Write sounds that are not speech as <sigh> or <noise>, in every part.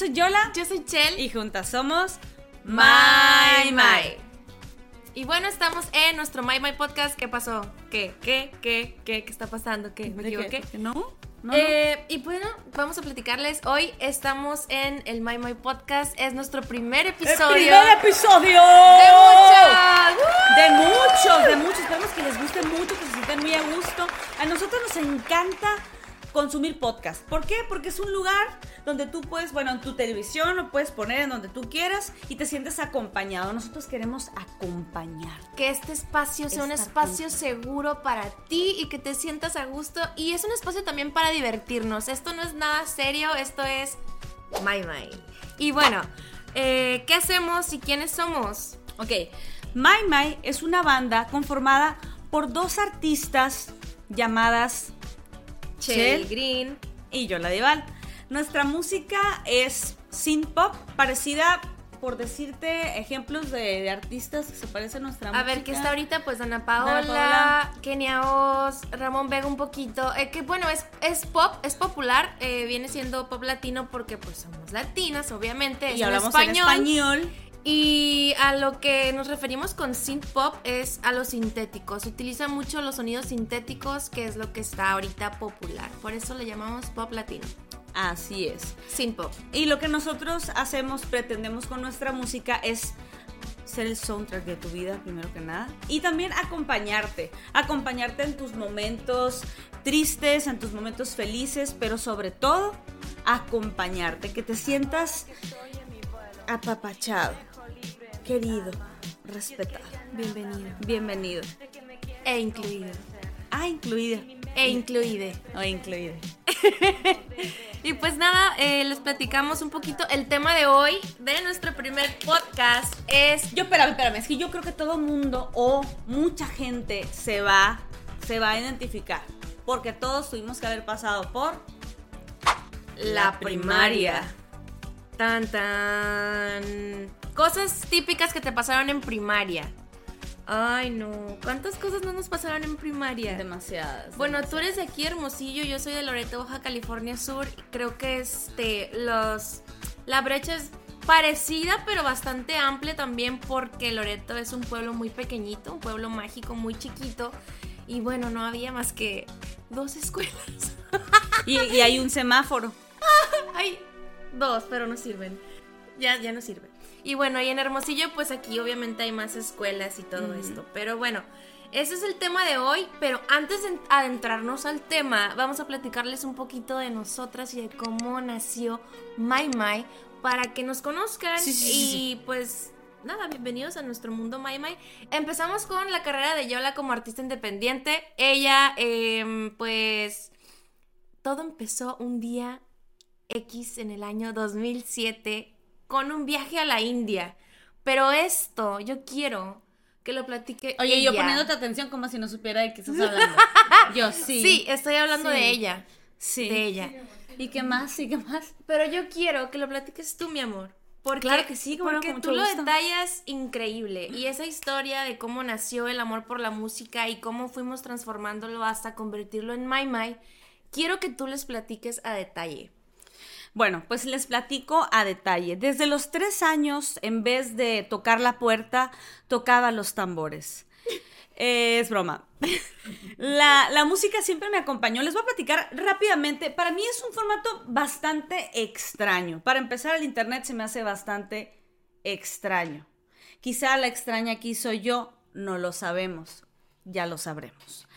Soy Yola. Yo soy Chel. Y juntas somos My My. Y bueno, estamos en nuestro My My podcast. ¿Qué pasó? ¿Qué? ¿Qué? ¿Qué? ¿Qué? ¿Qué está pasando? ¿Qué? ¿Me equivoqué? ¿No? ¿No? Eh, y bueno, vamos a platicarles. Hoy estamos en el My My podcast. Es nuestro primer ¡El episodio. primer episodio! ¡De muchos! De muchos, de muchos. Esperamos que les guste mucho, que se sientan muy a gusto. A nosotros nos encanta consumir podcast. ¿Por qué? Porque es un lugar donde tú puedes, bueno, en tu televisión lo puedes poner en donde tú quieras y te sientes acompañado. Nosotros queremos acompañar. Que este espacio sea un espacio seguro para ti y que te sientas a gusto. Y es un espacio también para divertirnos. Esto no es nada serio, esto es My My. Y bueno, eh, ¿qué hacemos y quiénes somos? Ok, My My es una banda conformada por dos artistas llamadas Chel Chel Green. y Yola Dival. Nuestra música es synth pop, parecida, por decirte, ejemplos de, de artistas que se parecen a nuestra A música. ver, ¿qué está ahorita? Pues Ana Paola. Kenia Oz, Ramón Vega un poquito. Eh, que bueno, es, es pop, es popular, eh, viene siendo pop latino porque pues somos latinas, obviamente. Y hablamos español. en español. Y a lo que nos referimos con synth pop es a los sintéticos. Se utilizan mucho los sonidos sintéticos, que es lo que está ahorita popular. Por eso le llamamos pop latino. Así es. Synth pop. Y lo que nosotros hacemos, pretendemos con nuestra música es ser el soundtrack de tu vida, primero que nada. Y también acompañarte. Acompañarte en tus momentos tristes, en tus momentos felices, pero sobre todo, acompañarte. Que te sientas apapachado, querido, respetado. Bienvenido. Bienvenido. E incluido. Ah, incluida. E incluide. O incluida. <laughs> Y pues nada, eh, les platicamos un poquito. El tema de hoy de nuestro primer podcast es. Yo, espérame, espérame, es que yo creo que todo mundo o mucha gente se va, se va a identificar. Porque todos tuvimos que haber pasado por La primaria. Tan tan. Cosas típicas que te pasaron en primaria. Ay, no. ¿Cuántas cosas no nos pasaron en primaria? demasiadas. Bueno, tú eres de aquí, Hermosillo, yo soy de Loreto, Baja California Sur. Creo que este, los, la brecha es parecida, pero bastante amplia también porque Loreto es un pueblo muy pequeñito, un pueblo mágico muy chiquito. Y bueno, no había más que dos escuelas. <laughs> Y, y hay un semáforo. Hay dos, pero no sirven. Ya, ya no sirven. Y bueno, y en Hermosillo, pues aquí obviamente hay más escuelas y todo esto. Pero bueno, ese es el tema de hoy. Pero antes de adentrarnos al tema, vamos a platicarles un poquito de nosotras y de cómo nació My My para que nos conozcan. Sí, sí, sí, y sí. pues nada, bienvenidos a nuestro mundo My My. Empezamos con la carrera de Yola como artista independiente. Ella, em, pues, todo empezó un día X en el año 2007 con un viaje a la India. Pero esto, yo quiero que lo platique. Oye, yo ella. poniéndote atención como si no supiera de qué estás <laughs> hablando. Yo sí. Sí, estoy hablando Sí. de ella. Sí. De ella. ¿Y qué más? ¿Y qué más? Pero yo quiero que lo platiques tú, mi amor. Porque, Claro que sí, porque tú lo gusto. detallas increíble. Y esa historia de cómo nació el amor por la música y cómo fuimos transformándolo hasta convertirlo en My My, quiero que tú les platiques a detalle. Bueno, pues les platico a detalle. Desde los tres años, en vez de tocar la puerta, tocaba los tambores. Es broma. La, la música siempre me acompañó. Les voy a platicar rápidamente. Para mí es un formato bastante extraño. Para empezar, el internet se me hace bastante extraño. Quizá la extraña aquí soy yo, no lo sabemos. Ya lo sabremos.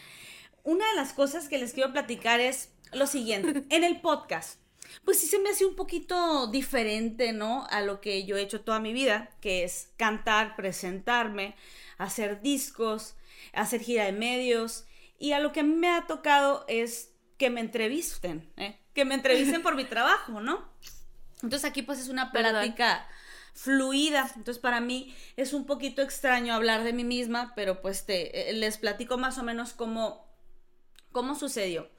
Una de las cosas que les quiero platicar es lo siguiente. En el podcast, pues sí se me hace un poquito diferente, ¿no? A lo que yo he hecho toda mi vida, que es cantar, presentarme, hacer discos, hacer gira de medios. Y a lo que a mí me ha tocado es que me entrevisten, ¿eh? Que me entrevisten por mi <laughs> trabajo, ¿no? Entonces aquí pues es una plática fluida. Entonces para mí es un poquito extraño hablar de mí misma, pero pues te, eh, les platico más o menos cómo, cómo sucedió.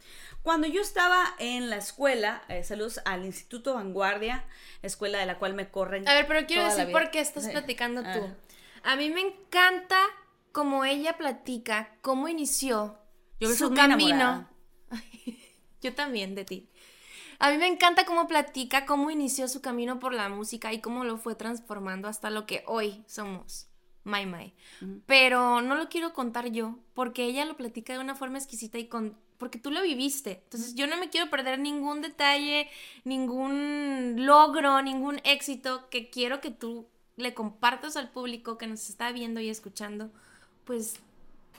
Cuando yo estaba en la escuela, eh, saludos al Instituto Vanguardia, escuela de la cual me corren. A ver, pero quiero decir por qué estás Sí. platicando Ah. tú. A mí me encanta cómo ella platica, cómo inició Yo su camino. <laughs> Yo también de ti. A mí me encanta cómo platica, cómo inició su camino por la música y cómo lo fue transformando hasta lo que hoy somos. My My. Pero no lo quiero contar yo, porque ella lo platica de una forma exquisita y con porque tú lo viviste. Entonces yo no me quiero perder ningún detalle, ningún logro, ningún éxito que quiero que tú le compartas al público que nos está viendo y escuchando. Pues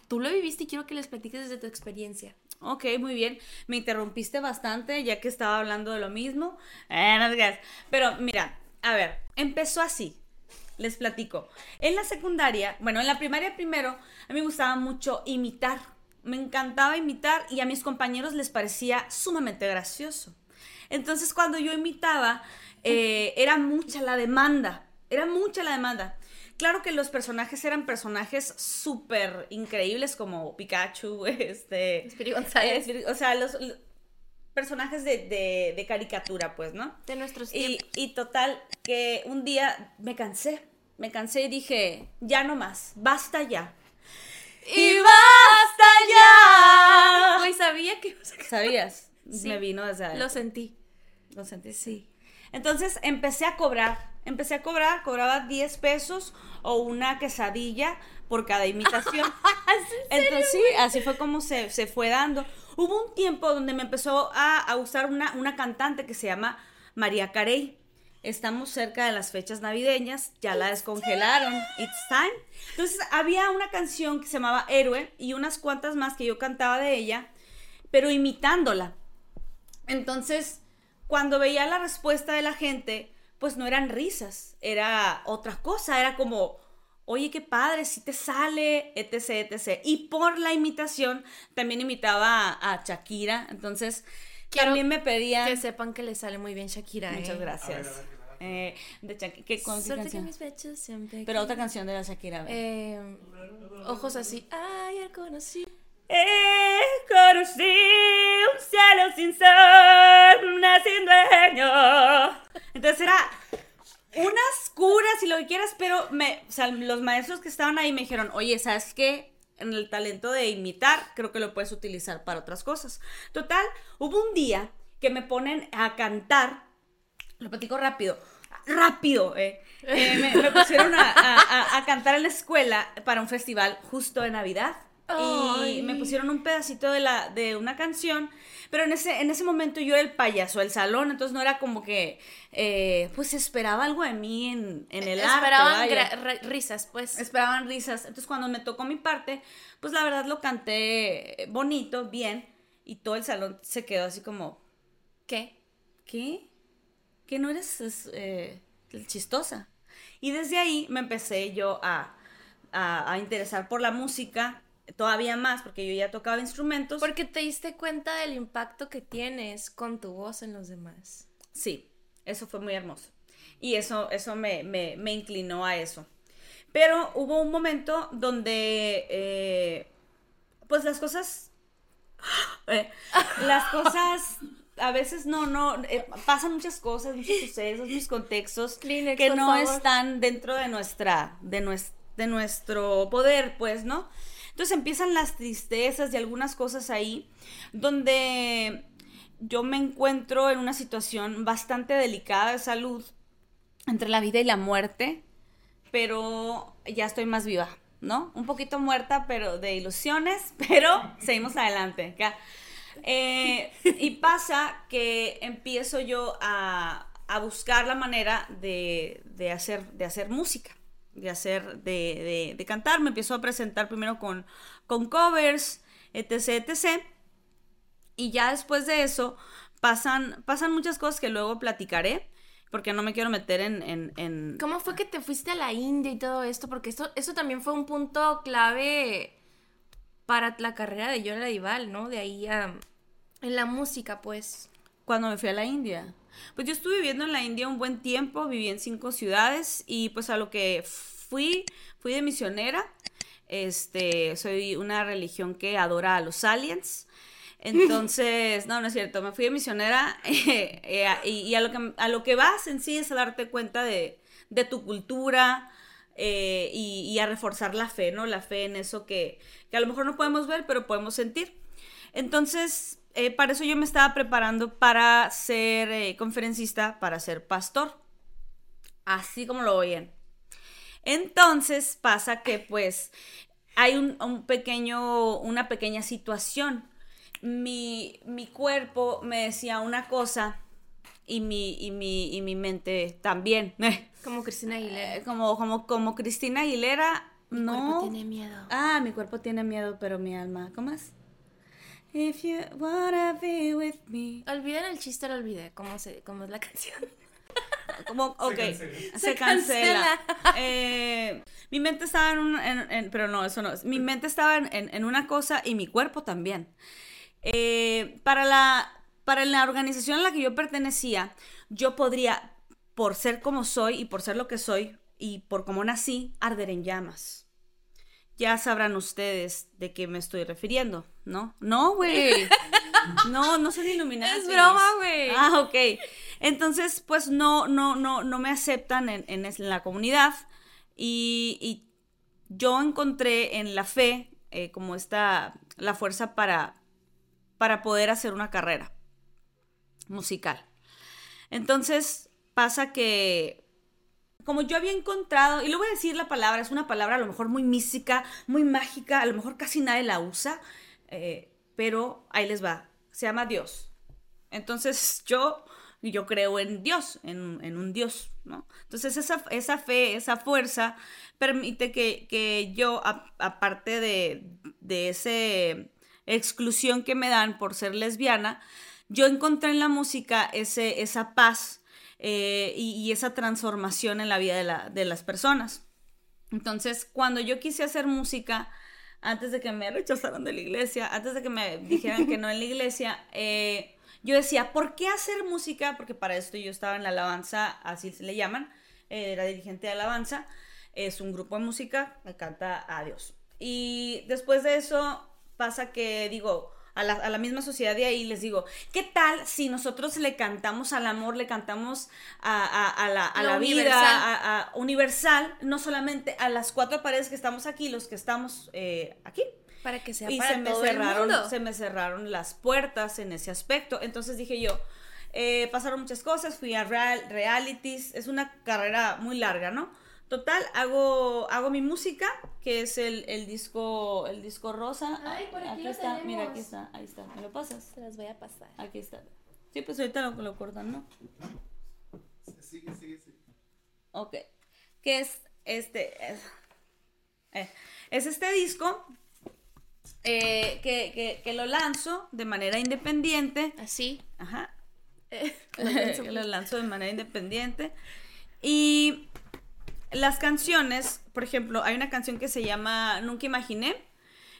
tú lo viviste y quiero que les platiques desde tu experiencia. Ok, muy bien. Me interrumpiste bastante ya que estaba hablando de lo mismo. Eh, no Pero mira, a ver, empezó así. Les platico. En la secundaria, bueno, en la primaria primero, a mí me gustaba mucho imitar. Me encantaba imitar y a mis compañeros les parecía sumamente gracioso. Entonces, cuando yo imitaba, eh, era mucha la demanda. Era mucha la demanda. Claro que los personajes eran personajes súper increíbles como Pikachu, <laughs> este... González. o sea, los, personajes de, caricatura, pues, ¿no? De nuestros tiempos. Y, y total, que un día me cansé, me cansé y dije, ya no más, basta ya. Y basta ya. Hoy sabía que... ¿Sabías? Me vino desde... Lo sentí. Lo sentí, sí. Entonces empecé a cobrar empecé a cobrar, cobraba 10 pesos o una quesadilla por cada imitación. <laughs> Entonces sí, así fue como se, fue dando. Hubo un tiempo donde me empezó a, usar una, una cantante que se llama María Carey. Estamos cerca de las fechas navideñas, ya la descongelaron. It's time. Entonces había una canción que se llamaba Héroe y unas cuantas más que yo cantaba de ella, pero imitándola. Entonces, cuando veía la respuesta de la gente, pues no eran risas, era otra cosa, era como, oye, qué padre, si te sale, etc, etc. Y por la imitación, también imitaba a, Shakira, entonces también me pedían... Que sepan que le sale muy bien Shakira. Muchas ¿eh? gracias. Eh, de Shakira, ¿qué, canción? Pero otra canción de la Shakira. Eh, ojos así. Ay, el conocí. He conocido un cielo sin sol, una sin dueño. Entonces era unas curas y lo que quieras, pero me, los maestros que estaban ahí me dijeron, oye, ¿sabes qué? En el talento de imitar, creo que lo puedes utilizar para otras cosas. Total, hubo un día que me ponen a cantar, lo platico rápido, rápido, eh. eh me, pusieron a, a cantar en la escuela para un festival justo de Navidad. Y me pusieron un pedacito de la de una canción pero en ese en ese momento yo era el payaso del salón entonces no era como que eh, pues esperaba algo de mí en, en el esperaban risas pues. Esperaban risas. Entonces cuando me tocó mi parte pues la verdad lo canté bonito bien y todo el salón se quedó así como qué qué que no eres eh, chistosa y desde ahí me empecé yo a, a, a interesar por la música todavía más porque yo ya tocaba instrumentos. Porque te diste cuenta del impacto que tienes con tu voz en los demás. Sí, eso fue muy hermoso. Y eso, eso me, me, inclinó a eso. Pero hubo un momento donde, eh, pues las cosas, <gasps> eh, las cosas, a veces no, no, eh, pasan muchas cosas, muchos sucesos, muchos contextos que no están dentro de nuestra, de, de nuestro poder, pues, ¿no? Entonces empiezan las tristezas y algunas cosas ahí donde yo me encuentro en una situación bastante delicada de salud entre la vida y la muerte, pero ya estoy más viva, ¿no? Un poquito muerta, pero de ilusiones, <laughs> pero seguimos adelante. Eh, y pasa que empiezo yo a, buscar la manera de, hacer, de hacer música de hacer, de, de, cantar. Me empiezo a presentar primero con, con covers, etc, etc. Y ya después de eso pasan, pasan muchas cosas que luego platicaré, porque no me quiero meter en, en, ¿Cómo fue que te fuiste a la India y todo esto? Porque esto, eso también fue un punto clave para la carrera de Yola Dival, ¿no? De ahí a... En la música, pues. Cuando me fui a la India. Pues yo estuve viviendo en la India un buen tiempo, viví en cinco ciudades y pues a lo que fui, fui de misionera. Este, soy una religión que adora a los aliens. Entonces, no, no es cierto, me fui de misionera <laughs> eh, y, a, lo que, a lo que vas en sí es a darte cuenta de, tu cultura eh, y, a reforzar la fe, ¿no? La fe en eso que, que a lo mejor no podemos ver, pero podemos sentir. Entonces, eh, para eso yo me estaba preparando para ser eh, conferencista, para ser pastor. Así como lo oyen. Entonces pasa que pues hay un, pequeño, una pequeña situación. Mi, mi, cuerpo me decía una cosa y mi, y mi, y mi mente también. <laughs> Como Cristina Aguilera. como, como, como Cristina Aguilera, mi no. cuerpo tiene miedo. Ah, mi cuerpo tiene miedo, pero mi alma, ¿cómo es? If you wanna be with me. Olviden el chiste, lo olvidé. ¿Cómo, se, cómo es la canción? <laughs> Como, ok, se cancela. <laughs> Eh, mi mente estaba en, un, pero no, eso no. Mi mente estaba en, en una cosa y mi cuerpo también. Eh, para, la, para la organización a la que yo pertenecía, yo podría, por ser como soy y por ser lo que soy y por cómo nací, arder en llamas ya sabrán ustedes de qué me estoy refiriendo, ¿no? No, güey. <laughs> No, no son iluminadas. Es broma, güey. Ah, ok. Entonces, pues no, no, no, no me aceptan en, en, la comunidad. Y, yo encontré en la fe eh, como esta, la fuerza para, para poder hacer una carrera musical. Entonces, pasa que como yo había encontrado, y le voy a decir la palabra, es una palabra a lo mejor muy mística, muy mágica, a lo mejor casi nadie la usa, eh, pero ahí les va, se llama Dios. Entonces yo, yo creo en Dios, en, un Dios, ¿no? Entonces esa, esa fe, esa fuerza permite que, yo, aparte de, de esa exclusión que me dan por ser lesbiana, yo encontré en la música ese, esa paz, eh, y, esa transformación en la vida de, las personas. Entonces, cuando yo quise hacer música, antes de que me rechazaran de la iglesia, antes de que me dijeran que no en la iglesia, eh, yo decía, ¿por qué hacer música? Porque para esto yo estaba en la alabanza, así se le llaman, eh, era dirigente de alabanza, es un grupo de música, me canta a Dios. Y después de eso pasa que digo, a la, misma sociedad de ahí, les digo, ¿qué tal si nosotros le cantamos al amor, le cantamos a, la, vida, a, universal, no solamente a las cuatro paredes que estamos aquí, los que estamos eh, aquí? Para que sea y para se me cerraron, Se me cerraron las puertas en ese aspecto. Entonces dije yo, eh, pasaron muchas cosas, fui a real, realities, es una carrera muy larga, ¿no? Total, hago, hago mi música, que es el, el disco el disco rosa. Ay, por aquí, está, mira, aquí está, ahí está. ¿Me lo pasas? Se las voy a pasar. Aquí está. Sí, pues ahorita lo, lo cortan, ¿no? Sigue, sigue, sigue. Ok. ¿Qué es este? Es, eh, es este disco eh, que, que, que, lo lanzo de manera independiente. Así. Ajá. <laughs> lo, lanzo. <laughs> lo lanzo de manera independiente. Y las canciones, por ejemplo, hay una canción que se llama Nunca Imaginé,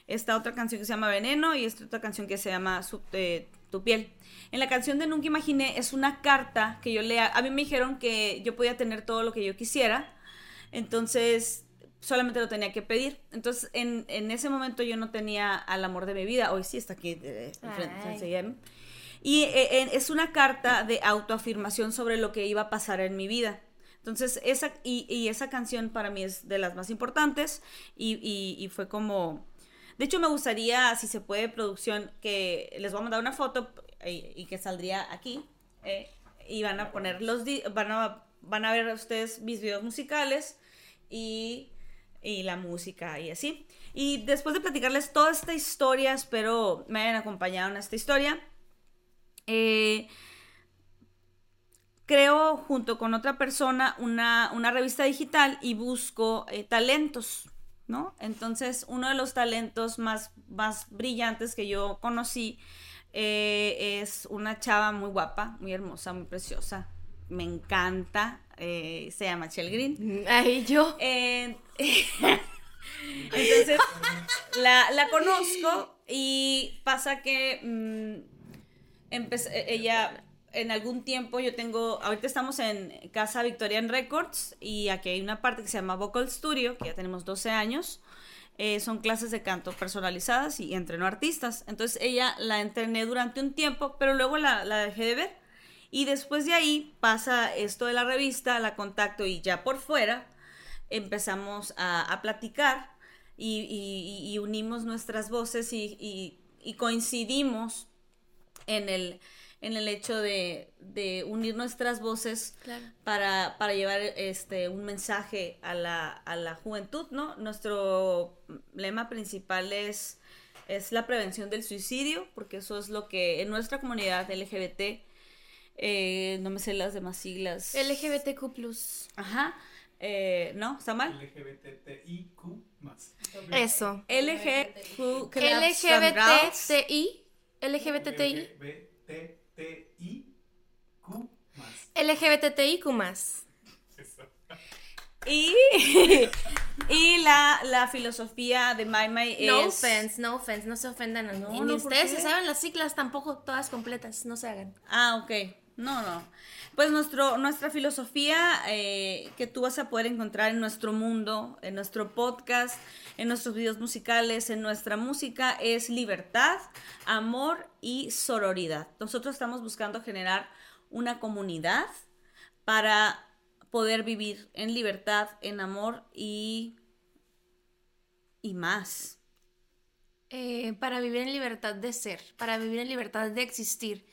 esta otra canción que se llama Veneno y esta otra canción que se llama eh, Tu piel. En la canción de Nunca Imaginé es una carta que yo lea. A mí me dijeron que yo podía tener todo lo que yo quisiera, entonces solamente lo tenía que pedir. Entonces en, ese momento yo no tenía al amor de mi vida. Hoy sí está aquí enfrente. Y eh, es una carta de autoafirmación sobre lo que iba a pasar en mi vida. Entonces, esa, y, esa canción para mí es de las más importantes y, fue como... De hecho, me gustaría, si se puede, producción, que les voy a mandar una foto y, que saldría aquí. Eh, y van a poner los... Van a, van a ver ustedes mis videos musicales y, y la música y así. Y después de platicarles toda esta historia, espero me hayan acompañado en esta historia. Eh, creo junto con otra persona una, revista digital y busco eh, talentos, ¿no? Entonces, uno de los talentos más, más brillantes que yo conocí eh, es una chava muy guapa, muy hermosa, muy preciosa. Me encanta. Eh, se llama Chel Green. Ay, yo. <laughs> entonces, la, conozco y pasa que mm, ella en algún tiempo yo tengo, ahorita estamos en Casa Victorian Records y aquí hay una parte que se llama Vocal Studio, que ya tenemos 12 años. Eh, son clases de canto personalizadas y entreno artistas. Entonces ella la entrené durante un tiempo, pero luego la, dejé de ver. Y después de ahí pasa esto de la revista, la contacto y ya por fuera empezamos a, platicar y, unimos nuestras voces y, y coincidimos en el, en el hecho de, de unir nuestras voces Claro. para, para llevar este un mensaje a la, a la juventud, ¿no? Nuestro lema principal es, es la prevención del suicidio, porque eso es lo que en nuestra comunidad LGBT, eh, no me sé las demás siglas. LGBTQ. Ajá. eh, ¿No? ¿Está mal? LGBTIQ más. Eso. LGBTQ. LGBTI. LGBTI. LGBTIQ más. LGBTIQ. Y, <laughs> y la, la filosofía de My My es... No offense, no offense, no se ofendan a. No, Ni no, ¿por ustedes se saben las siglas tampoco todas completas, no se hagan. Ah, ok. No, no. Pues nuestro, nuestra filosofía eh, que tú vas a poder encontrar en nuestro mundo, en nuestro podcast, en nuestros videos musicales, en nuestra música, es libertad, amor y sororidad. Nosotros estamos buscando generar una comunidad para poder vivir en libertad, en amor y, y más. Eh, para vivir en libertad de ser, para vivir en libertad de existir.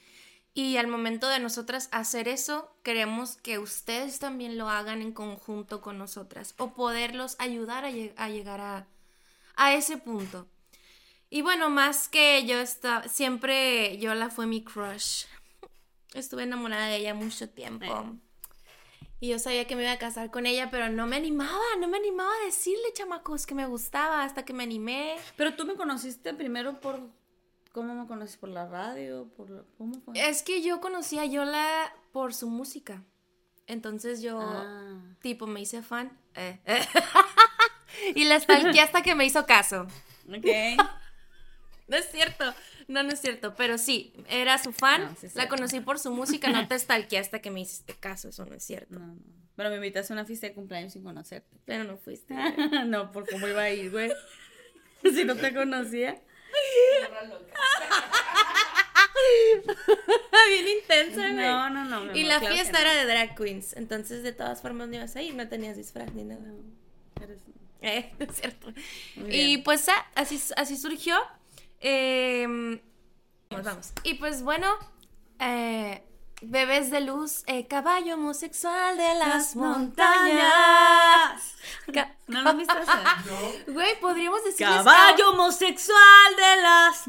Y al momento de nosotras hacer eso, queremos que ustedes también lo hagan en conjunto con nosotras o poderlos ayudar a, lleg- a llegar a, a ese punto. Y bueno, más que yo estaba, siempre Yola fue mi crush. Estuve enamorada de ella mucho tiempo. Eh. Y yo sabía que me iba a casar con ella, pero no me animaba, no me animaba a decirle, chamacos, que me gustaba hasta que me animé. Pero tú me conociste primero por... ¿Cómo me conociste? ¿Por la radio? ¿Por la- ¿Cómo fue? Es que yo conocí a Yola por su música. Entonces yo, Ah. tipo, me hice fan. Eh. <laughs> y la stalkeé <laughs> hasta que me hizo caso. Ok. <laughs> No es cierto. No, no es cierto. Pero sí, era su fan. No, sí es la conocí por su música. No te stalkeé hasta que me hiciste caso. Eso no es cierto. No, no. Pero me invitaste a una fiesta de cumpleaños sin conocerte. Pero no fuiste. no, por cómo iba a ir, güey. si no te conocía. <laughs> Bien intensa, güey. No, no, no. Y la claro fiesta no. era de drag queens. Entonces, de todas formas, no ibas a ir. No tenías disfraz ni nada. Eres- Eh, <laughs> es cierto. Y pues ah, así, así surgió. Eh, vamos, vamos. Y pues bueno, eh, bebés de luz, eh, caballo homosexual de las Las montañas. Ca- <laughs> ¿No lo viste esa? Güey, podríamos decir Caballo homosexual de las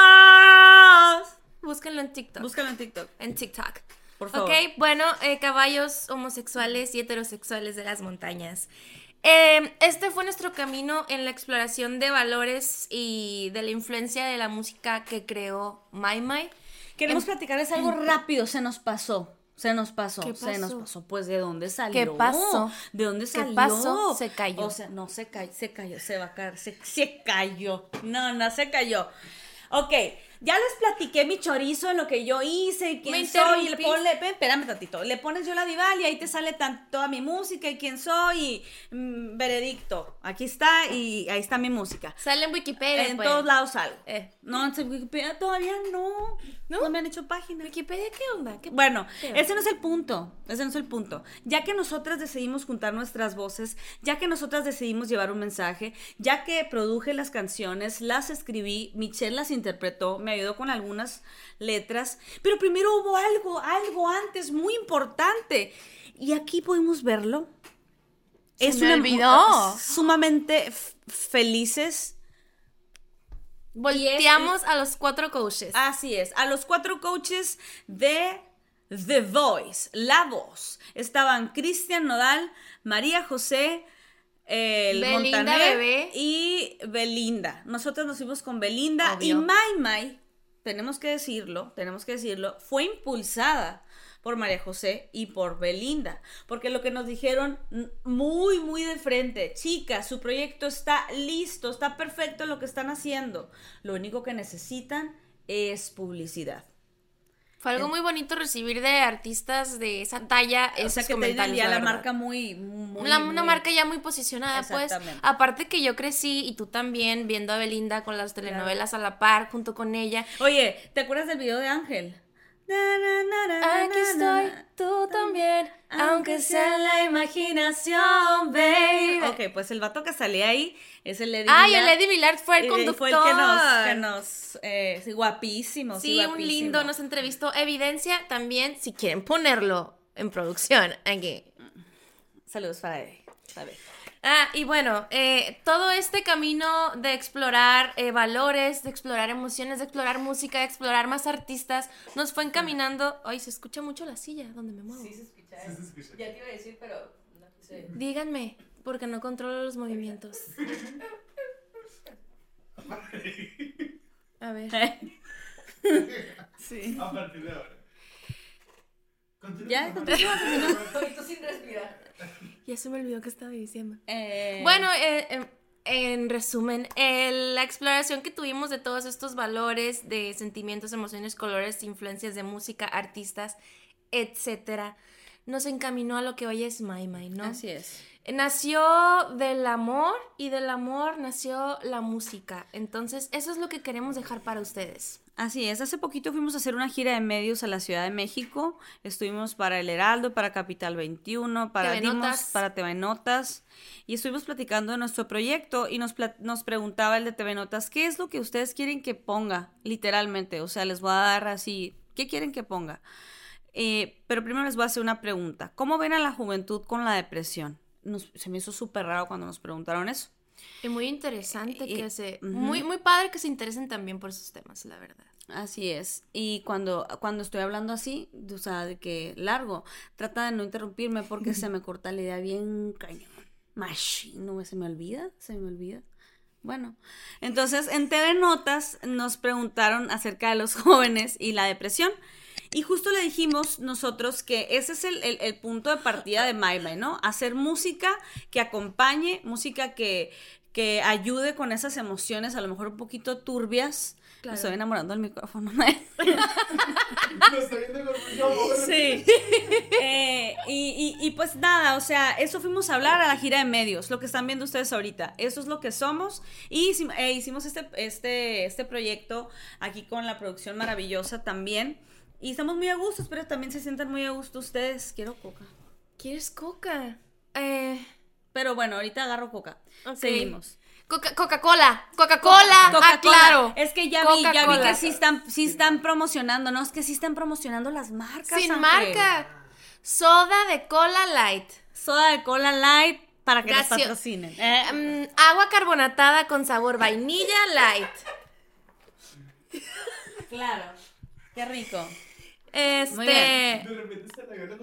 montañas. Búsquenlo en TikTok. Búscalo en TikTok, en TikTok. por favor. Ok, bueno, eh, caballos homosexuales y heterosexuales de las montañas. Eh, este fue nuestro camino en la exploración de valores y de la influencia de la música que creó Mai Mai. Queremos platicarles algo rápido, se nos pasó. Se nos pasó, ¿Qué se nos pasó? Pues, ¿de dónde salió? pasó? ¿De dónde ¿Qué salió? pasó? Se cayó. O sea, no, se cayó, se cayó, se va a caer, se, se cayó. No, no, se cayó. Ok, ya les platiqué mi chorizo lo que yo hice, quién soy, y le ponle, espérame tantito, le pones yo la dival y ahí te sale tan, toda mi música y quién soy y mm, veredicto. Aquí está y ahí está mi música. Sale en Wikipedia. En pues. todos lados salgo. Eh. No, en Wikipedia todavía no. ¿No? No me han hecho página. ¿Wikipedia qué onda? ¿Qué- Bueno, qué ese no es el punto, ese no es el punto. Ya que nosotras decidimos juntar nuestras voces, ya que nosotras decidimos llevar un mensaje, ya que produje las canciones, las escribí, Michelle las interpretó, me ayudó con algunas letras, pero primero hubo algo, algo antes muy importante. Y aquí podemos verlo. Se me olvidó. sumamente felices Volteamos a los cuatro coaches. Así es, a los cuatro coaches de The Voice, La Voz. Estaban Cristian Nodal, María José, el Belinda Montaner Bebé. y Belinda. Nosotros nos fuimos con Belinda y. Mai Mai, tenemos que decirlo, tenemos que decirlo, fue impulsada por María José y por Belinda, porque lo que nos dijeron muy, muy de frente, chicas, su proyecto está listo, está perfecto lo que están haciendo, lo único que necesitan es publicidad. Fue algo muy bonito recibir de artistas de esa talla o esos sea que tienen comentarios. ya la, marca muy, muy, La- muy- una marca ya muy posicionada, pues. Aparte que yo crecí y tú también viendo a Belinda con las telenovelas a la par junto con ella. Oye, ¿te acuerdas del video de Ángel? Aquí estoy, tú también, aunque sea la imaginación, baby. Ok, pues el vato que salía ahí es el Lady Ay, el Eddie Villard fue el Eh, conductor. Fue el que nos, que nos eh, sí, guapísimo. Sí, Sí, un lindo, nos entrevistó. Evidencia también, si quieren ponerlo en producción, aquí. Saludos para él. Ah, y bueno, eh, todo este camino de explorar eh, valores, de explorar emociones, de explorar música, de explorar más artistas, nos fue encaminando. Ay, se escucha mucho la silla donde me muevo. Sí se escucha. Ya te iba a decir, pero no quise. Díganme, porque no controlo los movimientos. <laughs> A ver. <laughs> <laughs> sí. A partir de ahora. Continúa, Ya, continúa, <laughs> sin respirar. Ya se me olvidó que estaba diciendo. Eh, Bueno, eh, em, en resumen, la exploración que tuvimos de todos estos valores, de sentimientos, emociones, colores, influencias de música, artistas, etcétera, nos encaminó a lo que hoy es My My, ¿no? Así es. Nació del amor y del amor nació la música. Entonces, eso es lo que queremos dejar para ustedes. Así es, hace poquito fuimos a hacer una gira de medios a la Ciudad de México. Estuvimos para El Heraldo, para Capital 21, para TV Dimos, Notas. para TV Notas. Y estuvimos platicando de nuestro proyecto y nos, nos preguntaba el de TV Notas, ¿qué es lo que ustedes quieren que ponga? Literalmente, o sea, les voy a dar así, ¿qué quieren que ponga? Eh, pero primero les voy a hacer una pregunta. ¿Cómo ven a la juventud con la depresión? Nos- se me hizo súper raro cuando nos preguntaron eso. Y muy interesante Y- que se... ujú. Muy, muy padre que se interesen también por esos temas, la verdad. Así es. Y cuando, cuando estoy hablando así, o sea, de que largo, trata de no interrumpirme porque se me corta la idea bien cañón. Machine, no se me olvida, se me olvida. Bueno, entonces en TV Notas nos preguntaron acerca de los <laughs> jóvenes y la depresión. Y justo le dijimos nosotros que ese es el, el- el punto de partida de My, ¿no? Hacer música que acompañe, música que, que ayude con esas emociones, a lo mejor un poquito turbias. Claro. Me estoy enamorando del micrófono. Amor. <laughs> <laughs> Sí. Eh, y, y- y pues nada, o sea, eso fuimos a hablar a la gira de medios, lo que están viendo ustedes ahorita. Eso es lo que somos. Y eh, hicimos este, este, este proyecto aquí con la producción maravillosa también. Y estamos muy a gusto, espero también se sientan muy a gusto ustedes. Quiero coca. ¿Quieres coca? Eh... Pero bueno, ahorita agarro coca. Seguimos. Coca- Coca-Cola, Coca-Cola, ah, Coca-Cola. claro. Es que ya vi, ya vi que sí están, sí están promocionando, ¿no? Es que sí están promocionando las marcas. Sin Ángel. marca. Soda de cola light. Soda de cola light para que nos patrocinen. Eh, Mm, agua carbonatada con sabor vainilla light. Claro. Qué rico. Este. Muy bien. De repente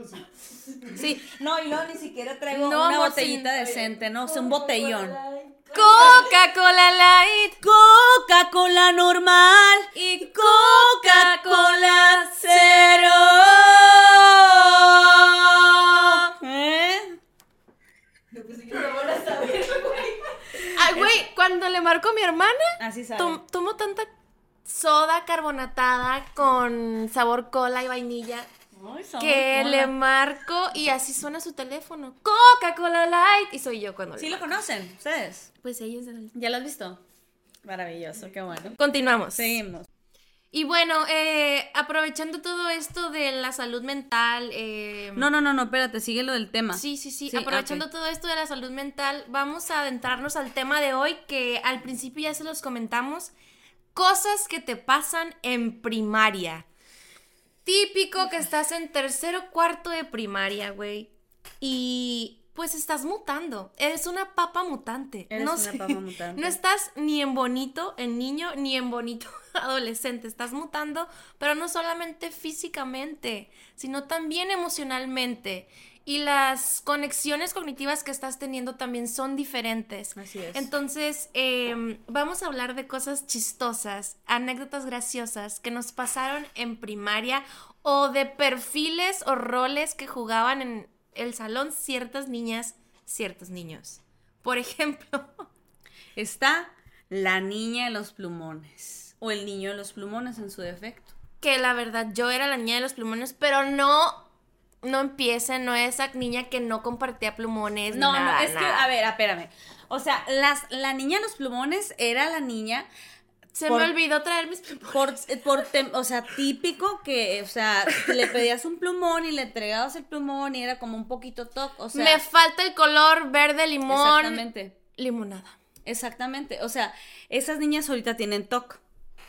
se Sí, no, y luego ni siquiera traigo No, una botellita decente, no, o sea, un botellón. Coca-Cola light. Coca-Cola normal y Coca-Cola cero. ¿Eh? Sí que me van a saber, güey. Ay, güey, cuando le marco a mi hermana, Así sabe. tom- tomo tanta soda carbonatada con sabor cola y vainilla Ay, que cola. le marco y así suena su teléfono. Coca-Cola light. Y soy yo cuando ¿Sí le lo conocen ustedes? Pues ellos. ¿Ya lo has visto? Maravilloso, qué bueno. Continuamos. Seguimos. Y bueno, eh, aprovechando todo esto de la salud mental. eh, No, no, no, no, espérate, sigue lo del tema. Sí, sí, sí. Sí, Aprovechando todo esto de la salud mental, vamos a adentrarnos al tema de hoy que al principio ya se los comentamos. Cosas que te pasan en primaria. Típico que estás en tercero cuarto de primaria, güey. Y pues estás mutando. Eres una papa mutante. Eres no una sé. papa mutante. <laughs> No estás ni en bonito, en niño, ni en bonito <laughs> adolescente. Estás mutando, pero no solamente físicamente, sino también emocionalmente. Y las conexiones cognitivas que estás teniendo también son diferentes. Así es. Entonces, em, vamos a hablar de cosas chistosas, anécdotas graciosas que nos pasaron en primaria o de perfiles o roles que jugaban en el salón ciertas niñas, ciertos niños. Por ejemplo, <laughs> Está la niña de los plumones. O el niño de los plumones en su defecto. que la verdad yo era la niña de los plumones, pero no, no empiecen, no esa niña que no compartía plumones. No, nada, no, es que, a ver, espérame. O sea, las, la niña de los plumones era la niña. Se Por- me olvidó traer mis plumones. Por, por tem- o sea, típico que, o sea, le pedías un plumón y le entregabas el plumón y era como un poquito toc, o sea, me falta el color verde limón. exactamente, Limonada. exactamente, o sea, esas niñas ahorita tienen toc.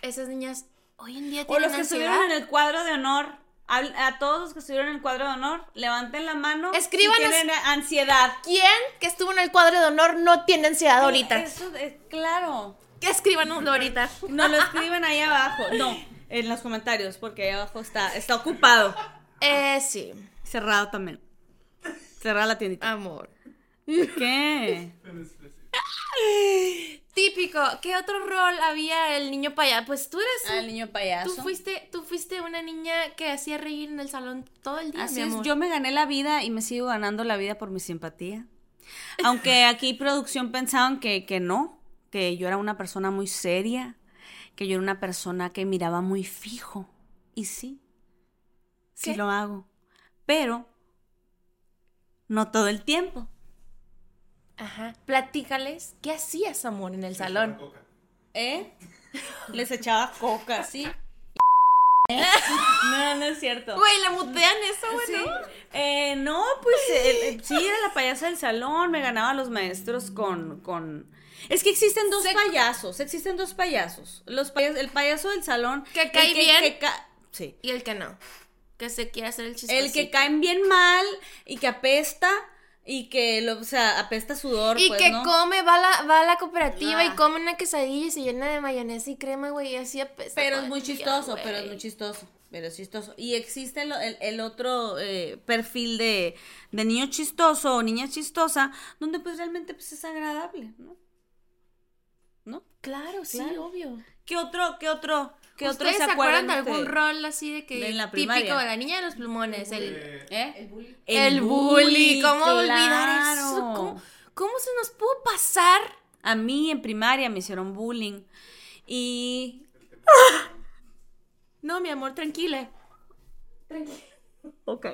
Esas niñas hoy en día O tienen los que ansiedad. estuvieron en el cuadro de honor, a todos los que estuvieron en el cuadro de honor, levanten la mano. Escríbanos. Si tienen ansiedad. ¿Quién que estuvo en el cuadro de honor no tiene ansiedad ahorita? Eso es claro. Que escríbanoslo ahorita. No lo escriben ahí abajo. No, en los comentarios, porque ahí abajo está, está ocupado. Eh, sí. Cerrado también. Cerrada la tiendita. Amor. ¿Qué? <laughs> Típico. ¿Qué otro rol había el niño payaso? Pues tú eres. Al niño payaso. Tú fuiste, tú fuiste una niña que hacía reír en el salón todo el día. Así mi es, yo me gané la vida y me sigo ganando la vida por mi simpatía. Aunque <laughs> aquí producción pensaban que, que no, que yo era una persona muy seria, que yo era una persona que miraba muy fijo. Y sí, sí ¿Qué? lo hago. Pero no todo el tiempo. Ajá. Platícales. ¿Qué hacías, amor, en el salón? Coca. ¿Eh? <laughs> Les echaba coca, ¿sí? <laughs> No, no es cierto. Güey, le mutean eso, güey, Sí. ¿no? Eh, no, pues eh, eh, sí, era la payasa del salón, me ganaba a los maestros con, con... Es que existen dos Se- payasos, existen dos payasos. Los payas- el payaso del salón... Que el cae bien. que ca- sí. Y el que no. Que se quiere hacer el chistoso. El que caen bien mal y que apesta y que, lo, o sea, apesta sudor, Y pues, que ¿no? come, va a la, va a la cooperativa y Ah. come una quesadilla y se llena de mayonesa y crema, güey, y así apesta. Pero es muy el chistoso, güey. pero es muy chistoso. Pero es chistoso. Y existe lo- el, el otro eh, perfil de, de niño chistoso o niña chistosa, donde pues realmente pues es agradable, ¿no? ¿No? Claro, sí, Claro. obvio. ¿Qué otro, qué otro, qué otro ¿Ustedes se acuerdan de algún rol así de que De la típico de la niña de los plumones? El, Eh, ¿Eh? El bullying. el bully, ¿cómo olvidar eso? ¿Cómo, cómo se nos pudo pasar? A mí en primaria me hicieron bullying y No, mi amor, tranquila. Ok.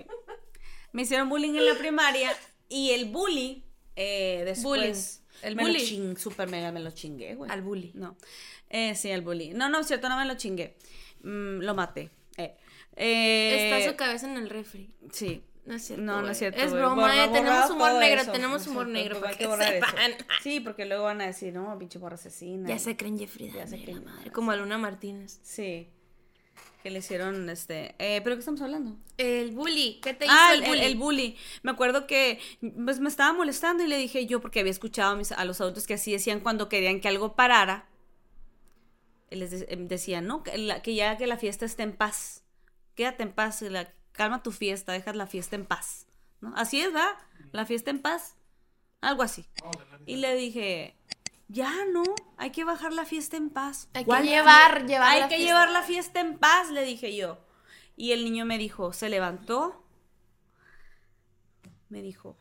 Me hicieron bullying en la primaria y el bully, eh, después. Bullying. El me bully. Lo ching, super mega me lo chingué, güey. Al bully. No. Eh, sí, al bully. No, no, es cierto, no me lo chingué. Mm, lo maté. Eh. Eh, Está su cabeza en el refri. Sí. No es cierto. No, no es cierto. Es broma, Borra- eh, tenemos humor negro, eso. tenemos No humor negro, para que sepan. Sí, porque luego van a decir, no, pinche borra asesina. Ya se creen Jeffrey Ya se creen. la madre, como a Luna Martínez. Sí. Que le hicieron, este... Eh, ¿Pero qué estamos hablando? El bully, ¿qué te hizo Ah, el bully? el bully. Me acuerdo que pues, me estaba molestando y le dije yo, porque había escuchado a, mis- a los adultos que así decían cuando querían que algo parara. Y Les de- em, decían, no, que, la- que ya que la fiesta esté en paz. Quédate en paz, la- calma tu fiesta, dejas la fiesta en paz. ¿no? Así es, ¿verdad? La fiesta en paz. Algo así. Y le dije, ya no, hay que bajar la fiesta en paz. Hay que ¿Cuál llevar- llevar Hay la que fiesta. llevar la fiesta en paz, le dije yo. Y el niño me dijo, se levantó. Me dijo,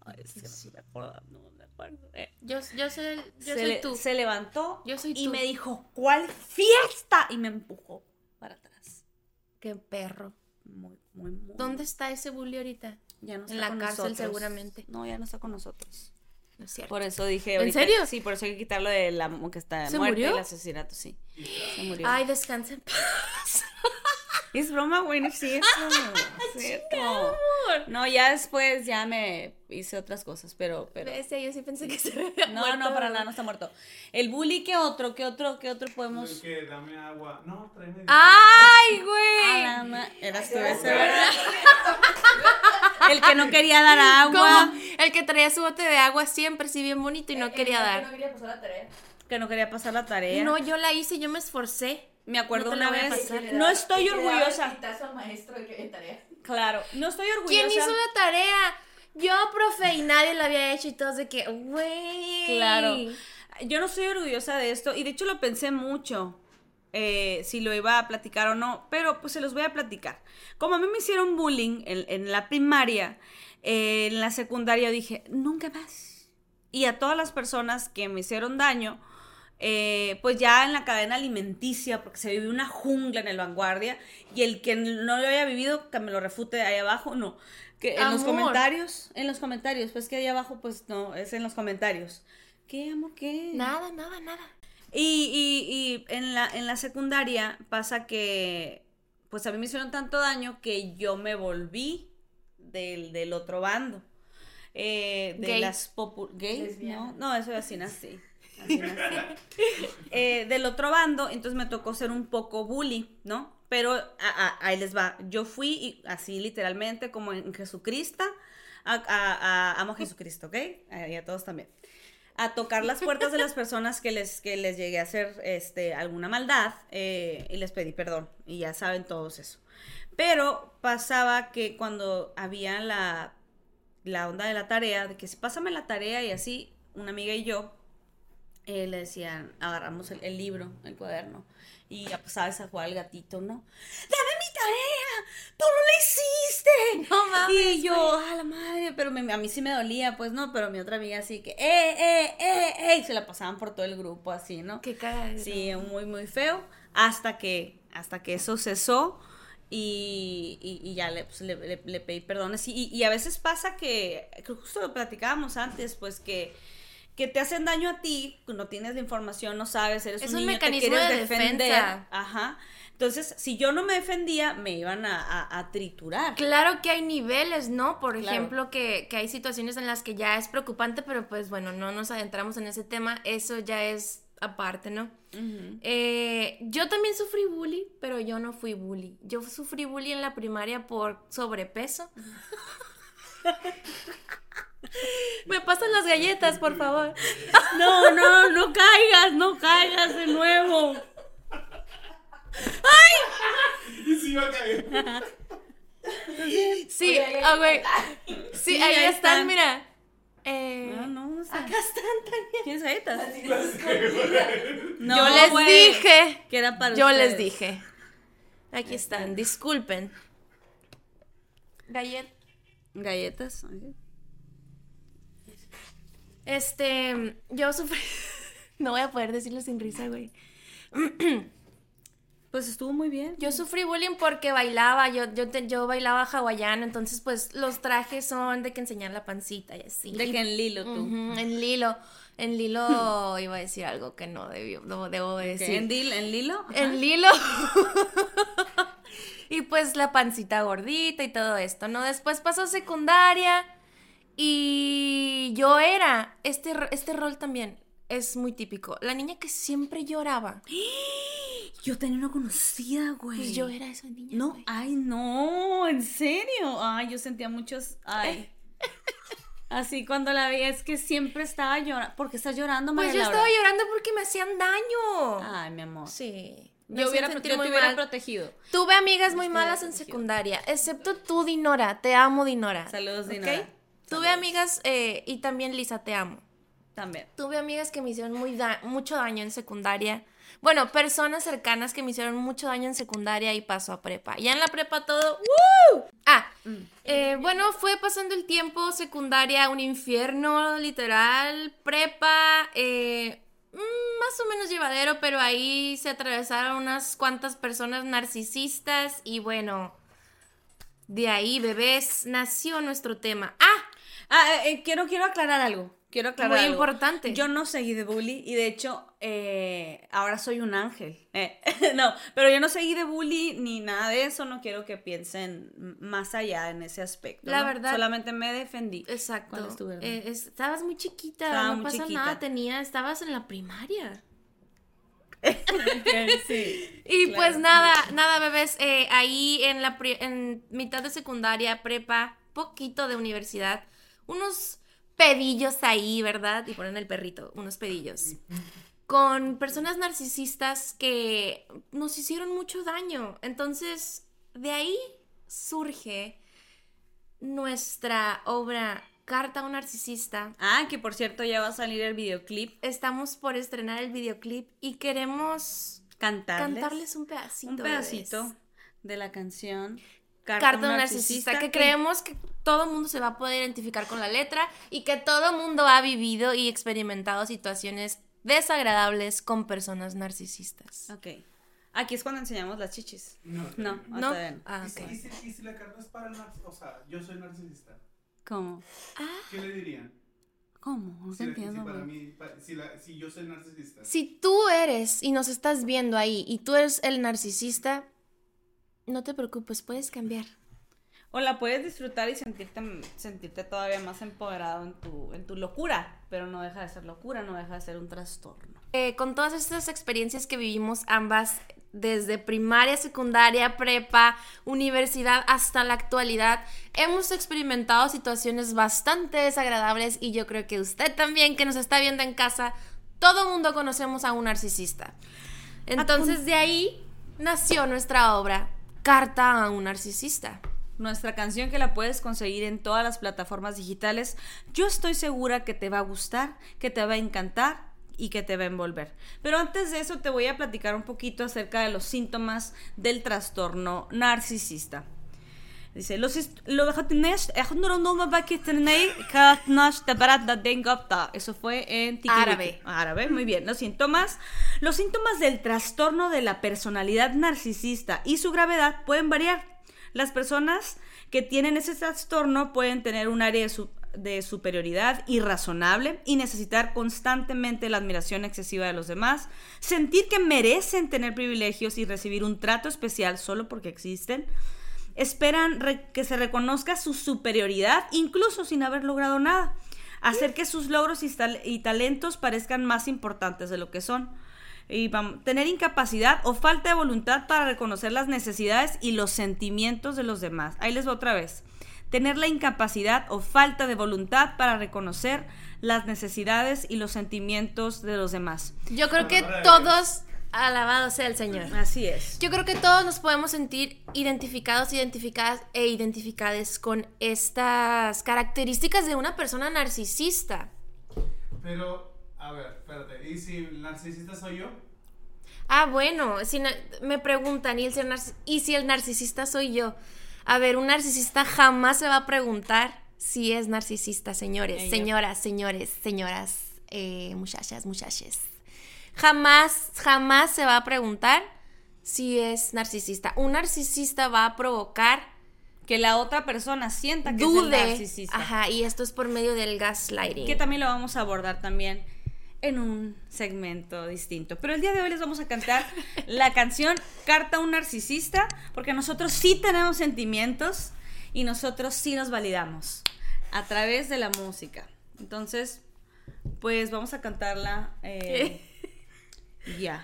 ay, es que no me acuerdo, no me acuerdo. Eh, Yo, yo soy, yo se, soy le- tú. se levantó Yo soy y tú. me dijo, ¿cuál fiesta? Y me empujó para atrás. Qué perro. Muy, muy, muy. ¿Dónde está ese bully ahorita? Ya no En está la con cárcel, nosotros. seguramente. No, ya no está con nosotros. No es cierto. Por eso dije ¿En ahorita- serio? Sí, por eso hay que quitarlo de la que está ¿Se muerte murió? el asesinato, sí. Se murió. Ay, descansa en paz. <laughs> Es broma, güey, no es <laughs> cierto. es cierto. No, ya después ya me hice otras cosas, pero, pero. Bestia, yo sí pensé que se había No, muerto. no, para nada, no está muerto. El bully, ¿qué otro? ¿Qué otro? ¿Qué otro El podemos? que dame agua. No, tráeme. ¡Ay, Ah, güey! la ma- Eras tú ese, ¿verdad? <laughs> El que no quería dar agua. ¿Cómo? El que traía su bote de agua siempre, sí, bien bonito y no El- el quería niño que dar. No quería pasar la tarea. Que no quería pasar la tarea. No, yo la hice, yo me esforcé. Me acuerdo no una vez. No estoy orgullosa. al maestro de tarea. Claro, no estoy orgullosa. ¿Quién hizo la tarea? Yo, profe, y nadie la había hecho y todos de que, güey. Claro. Yo no estoy orgullosa de esto y de hecho lo pensé mucho. eh, si lo iba a platicar o no, pero pues se los voy a platicar. Como a mí me hicieron bullying en, en la primaria, eh, en la secundaria dije, nunca más. Y a todas las personas que me hicieron daño, eh, pues ya en la cadena alimenticia, porque se vive una jungla en el vanguardia, y el que no lo haya vivido, que me lo refute ahí abajo, no. Que en los comentarios, en los comentarios, pues que ahí abajo, pues no, es en los comentarios. ¿Qué, amor? ¿Qué? Nada, nada, nada. Y, y- y en, la, en la secundaria pasa que, pues a mí me hicieron tanto daño que yo me volví del, del otro bando. Eh, de Gay. las popu- ¿Gay? Lesbiana. No, no, eso así nací. así nací. <laughs> Eh, del otro bando, entonces me tocó ser un poco bully, ¿no? Pero a- a- ahí les va. Yo fui y así literalmente como en Jesucristo, a, amo a Jesucristo, ¿ok? Y a todos también a tocar las puertas de las personas que les, que les llegué a hacer este, alguna maldad eh, y les pedí perdón. Y ya saben todos eso. Pero pasaba que cuando había la, la onda de la tarea, de que pásame la tarea y así, una amiga y yo eh, le decían, agarramos el, el libro, el cuaderno, y ya sabes a jugar al gatito, ¿no? ¡Dame mi tarea! ¡Tú no la hiciste! <laughs> No mames, Y yo, a la madre, pero me- a mí sí me dolía, pues no, pero mi otra amiga así que, ¡eh, eh, eh, eh! Y se la pasaban por todo el grupo así, ¿no? Qué cagadero. Sí, muy, muy feo, hasta que, hasta que eso cesó y, y- y ya le, pues, le, le- le pedí perdones. Y, y a veces pasa que, que justo lo platicábamos antes, pues que, que te hacen daño a ti, no tienes la información, no sabes, eres Es un un niño, te mecanismo quieres de defender. defensa. Ajá. Entonces, si yo no me defendía, me iban a, a- a triturar. Claro que hay niveles, ¿no? Por Claro. ejemplo, que, que hay situaciones en las que ya es preocupante, pero pues bueno, no nos adentramos en ese tema, eso ya es aparte, ¿no? Eh, yo también sufrí bully, pero yo no fui bully. Yo sufrí bully en la primaria por sobrepeso. <laughs> <laughs> Me pasan las galletas, por favor. No, no, no caigas, no caigas de nuevo. Y sí iba a caer. Sí, Oye, ah, güey. Sí, Sí, ahí, ahí están, están. mira. Eh, No, no, acá están también. ¿Quieres galletas? No, yo les güey, dije. que era para Yo les dije. Aquí están, disculpen. Gallet. Galletas. ok. Este, yo sufrí. <laughs> No voy a poder decirlo sin risa, güey. <clears throat> Pues estuvo muy bien. Yo sufrí bullying porque bailaba, yo, yo, te- yo bailaba hawaiano, entonces pues los trajes son de que enseñar la pancita y así. De que en Lilo tú. En Lilo, en Lilo <laughs> iba a decir algo que no debió, no debo de decir. ¿En, Dil- en Lilo? Ajá. En Lilo. <laughs> y pues la pancita gordita y todo esto, ¿no? Después pasó secundaria y yo era, este, este rol también es muy típico, la niña que siempre lloraba. <gasps> Yo tenía una conocida, güey. Pues yo era esa niña. No, güey. ay, no, en serio. Ay, yo sentía muchos. Ay. <laughs> Así cuando la veía es que siempre estaba llorando. ¿Por qué estás llorando, Pues María yo Laura? estaba llorando porque me hacían daño. Ay, mi amor. Sí. me Yo, hubiera, yo te hubiera mal. protegido. Tuve amigas muy Yo malas en secundaria, excepto tú, Dinora. Te amo, Dinora. Saludos. Dinora. Tuve amigas eh, y también Lisa, te amo. También. Tuve amigas que me hicieron muy da- mucho daño en secundaria. Bueno, personas cercanas que me hicieron mucho daño en secundaria y pasó a prepa. Ya en la prepa todo... ¡Woo! Ah, eh, bueno, fue pasando el tiempo, secundaria, un infierno, literal, prepa, eh, mm, más o menos llevadero, pero ahí se atravesaron unas cuantas personas narcisistas y bueno, de ahí, bebés, nació nuestro tema. ¡Ah! Ah, eh, quiero, quiero aclarar algo. Quiero aclarar Muy algo. importante. Yo no seguí de bully y de hecho eh, ahora soy un ángel. Eh, <laughs> no, pero yo no seguí de bully ni nada de eso. No quiero que piensen más allá en ese aspecto. La ¿no? verdad- Solamente me defendí. Exacto. Cuando estuve en- Eh, es- estabas muy chiquita, Estaba no muy pasa chiquita. nada, tenía, estabas en la primaria. <laughs> Sí. <laughs> Y Claro. pues nada, nada, bebés, eh, ahí en la pri- en mitad de secundaria, prepa, poquito de universidad, unos pedillos ahí, ¿verdad? Y ponen el perrito, unos pedillos. Con personas narcisistas que nos hicieron mucho daño. Entonces, de ahí surge nuestra obra Carta a un narcisista. Ah, que por cierto ya va a salir el videoclip. Estamos por estrenar el videoclip y queremos Cantarles. cantarles un pedacito. un pedacito de la canción Carta a un narcisista, que creemos que todo el mundo se va a poder identificar con la letra y que todo el mundo ha vivido y experimentado situaciones desagradables con personas narcisistas. Ok. Aquí es cuando enseñamos las chichis. No. No, ¿No? todavía no. Ah, ¿Y, si, ok. y si- y si la carta es para el narcisista? O sea, yo soy narcisista. ¿Cómo? ¿Qué le dirían? ¿Cómo? No Si, te la- si entiendo, para mí, pa- si, la- si yo soy narcisista. Si tú eres y nos estás viendo ahí y tú eres el narcisista, no te preocupes, puedes cambiar. O la puedes disfrutar y sentirte, sentirte todavía más empoderado en tu, en tu locura, pero no deja de ser locura, no deja de ser un trastorno. Eh, con todas estas experiencias que vivimos ambas, desde primaria, secundaria, prepa, universidad hasta la actualidad, hemos experimentado situaciones bastante desagradables y yo creo que usted también que nos está viendo en casa, todo mundo conocemos a un narcisista. Entonces de ahí nació nuestra obra, Carta a un narcisista. Nuestra canción que la puedes conseguir en todas las plataformas digitales, yo estoy segura que te va a gustar, que te va a encantar y que te va a envolver. Pero antes de eso te voy a platicar un poquito acerca de los síntomas del trastorno narcisista. Dice, los. Eso fue en Tiki Árabe. Árabe, muy bien. Los síntomas, los síntomas del trastorno de la personalidad narcisista y su gravedad pueden variar. Las personas que tienen ese trastorno pueden tener un área de, su- de superioridad irrazonable y necesitar constantemente la admiración excesiva de los demás, sentir que merecen tener privilegios y recibir un trato especial solo porque existen, esperan re- que se reconozca su superioridad incluso sin haber logrado nada, hacer que sus logros y, tal- y talentos parezcan más importantes de lo que son. Y vam- tener incapacidad o falta de voluntad para reconocer las necesidades y los sentimientos de los demás. Ahí les va otra vez. Tener la incapacidad o falta de voluntad para reconocer las necesidades y los sentimientos de los demás. Yo creo que todos, alabado sea el Señor. Así es. Yo creo que todos nos podemos sentir identificados, identificadas e identificadas con estas características de una persona narcisista. Pero, a ver, espérate. ¿Y si el narcisista soy yo? Ah, bueno, si me preguntan, ¿y, el ser narci- ¿y si el narcisista soy yo? A ver, un narcisista jamás se va a preguntar si es narcisista, señores, Ella. señoras, señores, señoras, eh, muchachas, muchaches. Jamás, jamás se va a preguntar si es narcisista. Un narcisista va a provocar Que la otra persona sienta que es el narcisista. Ajá, y esto es por medio del gaslighting. que también lo vamos a abordar también en un segmento distinto. Pero el día de hoy les vamos a cantar <laughs> la canción Carta a un narcisista, porque nosotros sí tenemos sentimientos y nosotros sí nos validamos a través de la música. Entonces, pues vamos a cantarla eh, <laughs> ya.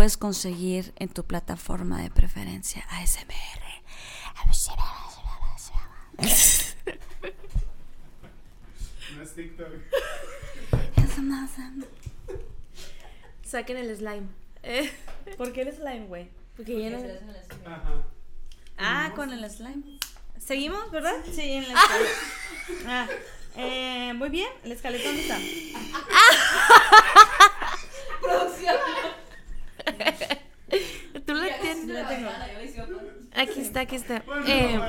Puedes conseguir en tu plataforma de preferencia ASMR. No es TikTok. Saquen el slime. Eh, <laughs> ¿Por qué el slime, güey? porque ya no- Ajá. Ah, con el slime. ¿Seguimos, verdad? Sí, en la escaleta. Ah, eh, muy bien, ¿la escaleta dónde está? <laughs> Producción. <laughs> Tú tienes. la otro. Aquí está, aquí está. <laughs> Bueno, Eh,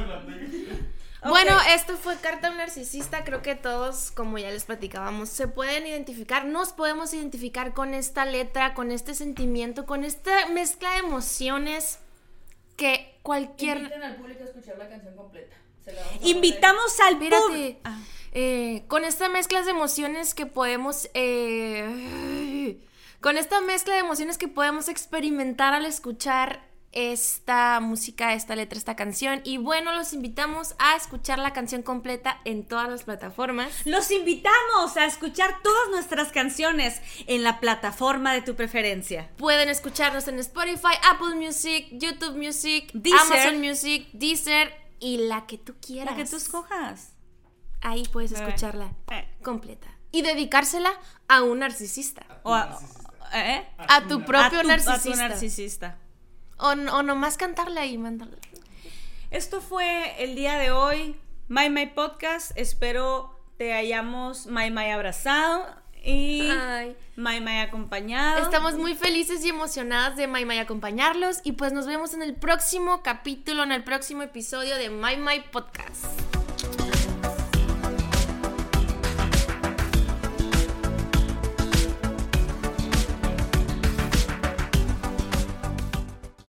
Bueno, esto fue Carta a un Narcisista. Creo que todos, como ya les platicábamos, se pueden identificar, nos podemos identificar con esta letra, con este sentimiento, con esta mezcla de emociones que cualquier... Inviten al público a escuchar la canción completa. Se la vamos a Invitamos al público. Ah, Eh, con esta mezcla de emociones que podemos... eh, con esta mezcla de emociones que podemos experimentar al escuchar esta música, esta letra, esta canción. Y bueno, los invitamos a escuchar la canción completa en todas las plataformas. Los invitamos a escuchar todas nuestras canciones en la plataforma de tu preferencia. Pueden escucharnos en Spotify, Apple Music, YouTube Music, Deezer. Amazon Music, Deezer y la que tú quieras. La que tú escojas. Ahí puedes escucharla Eh. completa. Y dedicársela a un narcisista. O a, ¿eh? A tu propio a tu, narcisista. A tu narcisista. O, o nomás cantarla y mandarla. Esto fue el día de hoy. My My Podcast. Espero te hayamos My My abrazado y Ay. My My acompañado. Estamos muy felices y emocionadas de My My acompañarlos y pues nos vemos en el próximo capítulo, en el próximo episodio de My My Podcast.